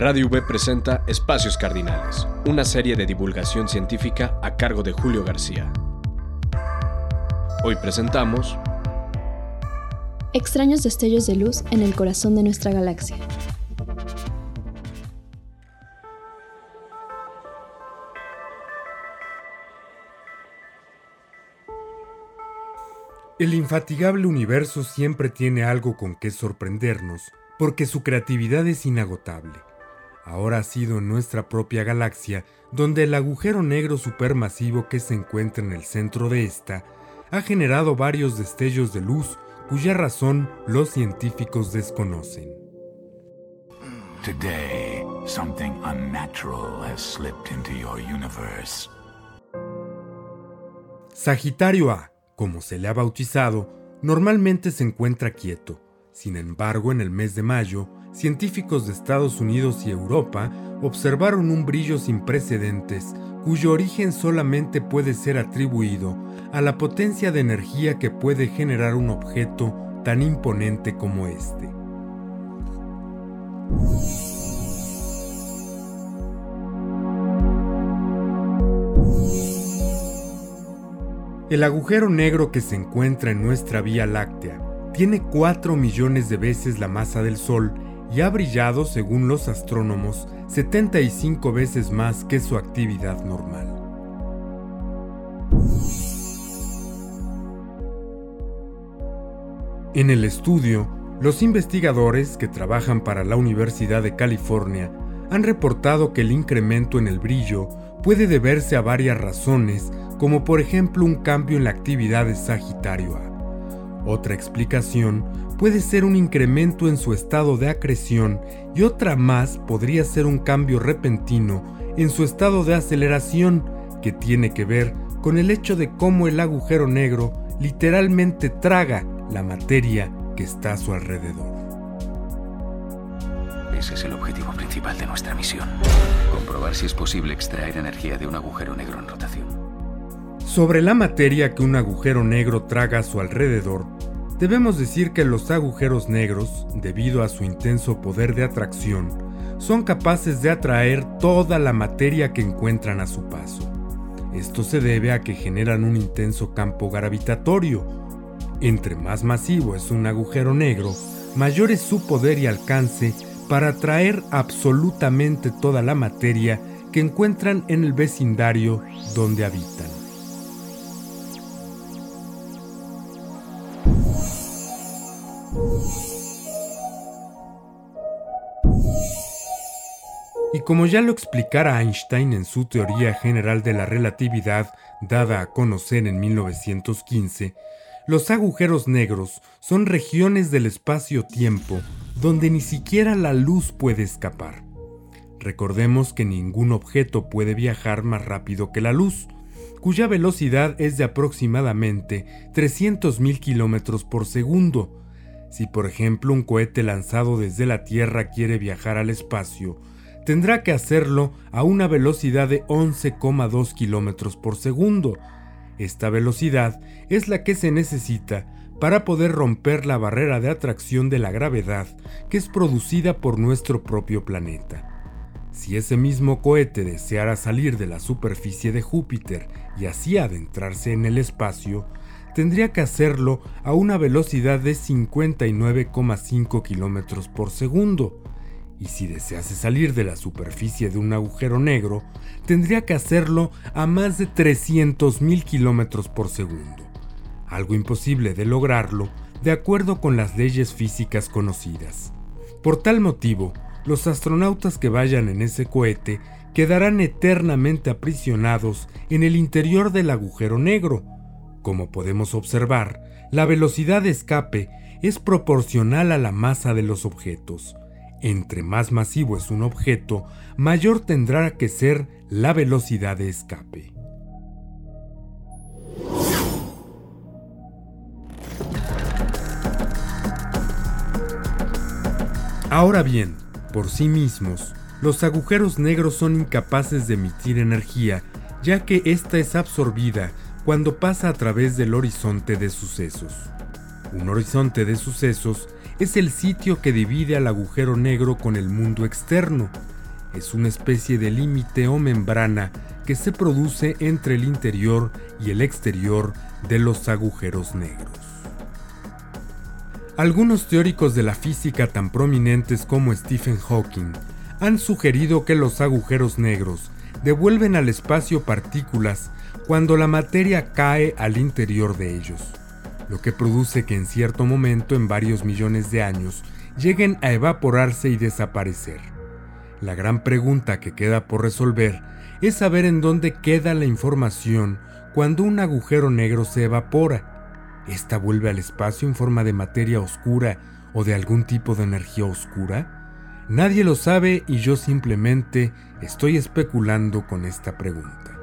Radio V presenta Espacios Cardinales, una serie de divulgación científica a cargo de Julio García. Hoy presentamos Extraños destellos de luz en el corazón de nuestra galaxia. El infatigable universo siempre tiene algo con que sorprendernos, porque su creatividad es inagotable. Ahora ha sido en nuestra propia galaxia donde el agujero negro supermasivo que se encuentra en el centro de esta ha generado varios destellos de luz cuya razón los científicos desconocen. Today, something unnatural has slipped into your universe. Sagitario A como se le ha bautizado, normalmente se encuentra quieto. Sin embargo, en el mes de mayo, científicos de Estados Unidos y Europa observaron un brillo sin precedentes cuyo origen solamente puede ser atribuido a la potencia de energía que puede generar un objeto tan imponente como este. El agujero negro que se encuentra en nuestra Vía Láctea tiene 4 millones de veces la masa del Sol y ha brillado, según los astrónomos, 75 veces más que su actividad normal. En el estudio, los investigadores que trabajan para la Universidad de California han reportado que el incremento en el brillo puede deberse a varias razones como por ejemplo un cambio en la actividad de Sagitario A. Otra explicación puede ser un incremento en su estado de acreción y otra más podría ser un cambio repentino en su estado de aceleración que tiene que ver con el hecho de cómo el agujero negro literalmente traga la materia que está a su alrededor. Ese es el objetivo principal de nuestra misión. Comprobar si es posible extraer energía de un agujero negro en rotación. Sobre la materia que un agujero negro traga a su alrededor, debemos decir que los agujeros negros, debido a su intenso poder de atracción, son capaces de atraer toda la materia que encuentran a su paso. Esto se debe a que generan un intenso campo gravitatorio. Entre más masivo es un agujero negro, mayor es su poder y alcance para atraer absolutamente toda la materia que encuentran en el vecindario donde habitan. Y como ya lo explicara Einstein en su teoría general de la relatividad dada a conocer en 1915, los agujeros negros son regiones del espacio-tiempo donde ni siquiera la luz puede escapar. Recordemos que ningún objeto puede viajar más rápido que la luz, cuya velocidad es de aproximadamente 300.000 kilómetros por segundo. Si por ejemplo un cohete lanzado desde la Tierra quiere viajar al espacio, tendrá que hacerlo a una velocidad de 11,2 kilómetros por segundo. Esta velocidad es la que se necesita para poder romper la barrera de atracción de la gravedad que es producida por nuestro propio planeta. Si ese mismo cohete deseara salir de la superficie de Júpiter y así adentrarse en el espacio, tendría que hacerlo a una velocidad de 59,5 kilómetros por segundo, y si desease salir de la superficie de un agujero negro, tendría que hacerlo a más de 300.000 kilómetros por segundo, algo imposible de lograrlo de acuerdo con las leyes físicas conocidas. Por tal motivo, los astronautas que vayan en ese cohete quedarán eternamente aprisionados en el interior del agujero negro. Como podemos observar, la velocidad de escape es proporcional a la masa de los objetos, entre más masivo es un objeto, mayor tendrá que ser la velocidad de escape. Ahora bien, por sí mismos, los agujeros negros son incapaces de emitir energía, ya que ésta es absorbida cuando pasa a través del horizonte de sucesos. Un horizonte de sucesos es el sitio que divide al agujero negro con el mundo externo. Es una especie de límite o membrana que se produce entre el interior y el exterior de los agujeros negros. Algunos teóricos de la física tan prominentes como Stephen Hawking han sugerido que los agujeros negros devuelven al espacio partículas cuando la materia cae al interior de ellos, lo que produce que en cierto momento en varios millones de años lleguen a evaporarse y desaparecer. La gran pregunta que queda por resolver es saber en dónde queda la información cuando un agujero negro se evapora. ¿Esta vuelve al espacio en forma de materia oscura o de algún tipo de energía oscura? Nadie lo sabe y yo simplemente estoy especulando con esta pregunta.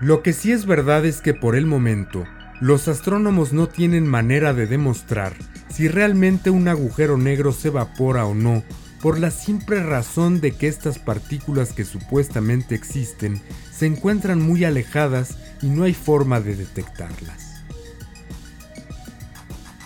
Lo que sí es verdad es que por el momento, los astrónomos no tienen manera de demostrar si realmente un agujero negro se evapora o no, por la simple razón de que estas partículas que supuestamente existen se encuentran muy alejadas y no hay forma de detectarlas.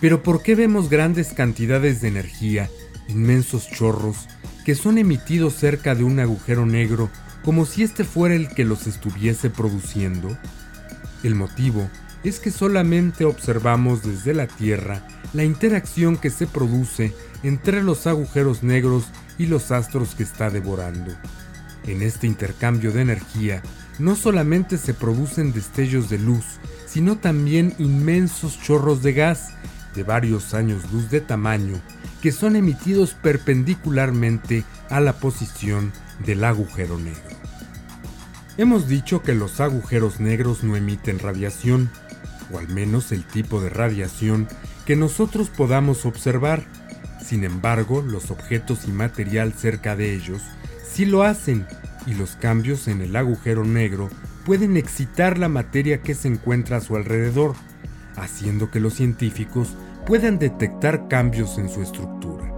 Pero ¿por qué vemos grandes cantidades de energía inmensos chorros que son emitidos cerca de un agujero negro como si este fuera el que los estuviese produciendo? El motivo es que solamente observamos desde la Tierra la interacción que se produce entre los agujeros negros y los astros que está devorando. En este intercambio de energía no solamente se producen destellos de luz, sino también inmensos chorros de gas de varios años luz de tamaño que son emitidos perpendicularmente a la posición del agujero negro. Hemos dicho que los agujeros negros no emiten radiación, o al menos el tipo de radiación que nosotros podamos observar. Sin embargo, los objetos y material cerca de ellos sí lo hacen, y los cambios en el agujero negro pueden excitar la materia que se encuentra a su alrededor, haciendo que los científicos puedan detectar cambios en su estructura.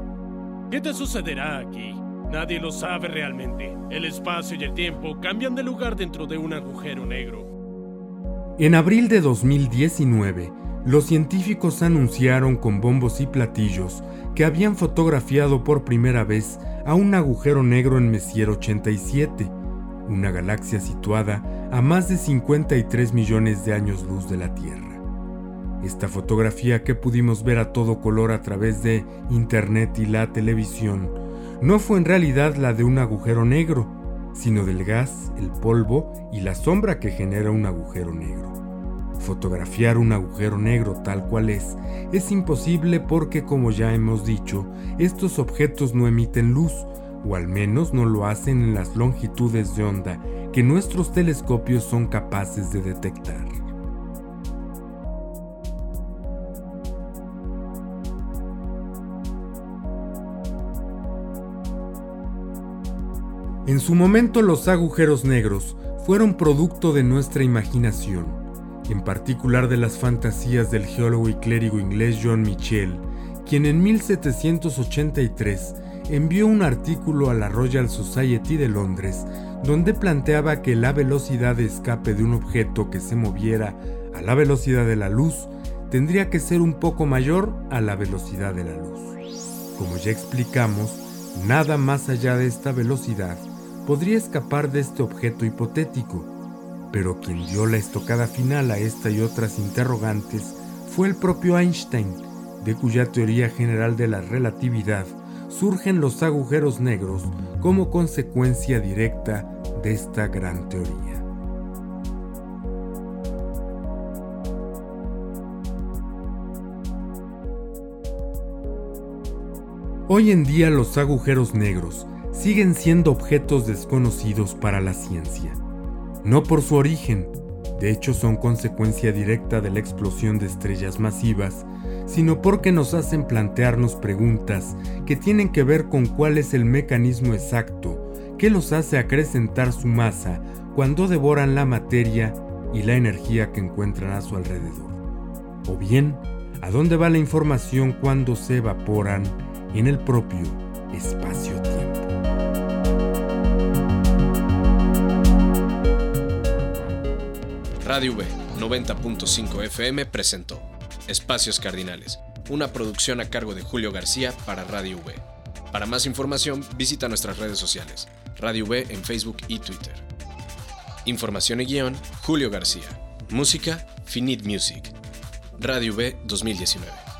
¿Qué te sucederá aquí? Nadie lo sabe realmente. El espacio y el tiempo cambian de lugar dentro de un agujero negro. En abril de 2019, los científicos anunciaron con bombos y platillos que habían fotografiado por primera vez a un agujero negro en Messier 87, una galaxia situada a más de 53 millones de años luz de la Tierra. Esta fotografía que pudimos ver a todo color a través de Internet y la televisión no fue en realidad la de un agujero negro, sino del gas, el polvo y la sombra que genera un agujero negro. Fotografiar un agujero negro tal cual es es imposible porque, como ya hemos dicho, estos objetos no emiten luz, o al menos no lo hacen en las longitudes de onda que nuestros telescopios son capaces de detectar. En su momento los agujeros negros fueron producto de nuestra imaginación, en particular de las fantasías del geólogo y clérigo inglés John Michel, quien en 1783 envió un artículo a la Royal Society de Londres donde planteaba que la velocidad de escape de un objeto que se moviera a la velocidad de la luz tendría que ser un poco mayor a la velocidad de la luz. Como ya explicamos, nada más allá de esta velocidad podría escapar de este objeto hipotético, pero quien dio la estocada final a esta y otras interrogantes fue el propio Einstein, de cuya teoría general de la relatividad surgen los agujeros negros como consecuencia directa de esta gran teoría. Hoy en día los agujeros negros siguen siendo objetos desconocidos para la ciencia. No por su origen, de hecho son consecuencia directa de la explosión de estrellas masivas, sino porque nos hacen plantearnos preguntas que tienen que ver con cuál es el mecanismo exacto que los hace acrecentar su masa cuando devoran la materia y la energía que encuentran a su alrededor. O bien, a dónde va la información cuando se evaporan en el propio espacio-tiempo. Radio V 90.5 FM presentó Espacios Cardinales, una producción a cargo de Julio García para Radio V. Para más información, visita nuestras redes sociales, Radio V en Facebook y Twitter. Información y guion, Julio García. Música, Finite Music. Radio V 2019.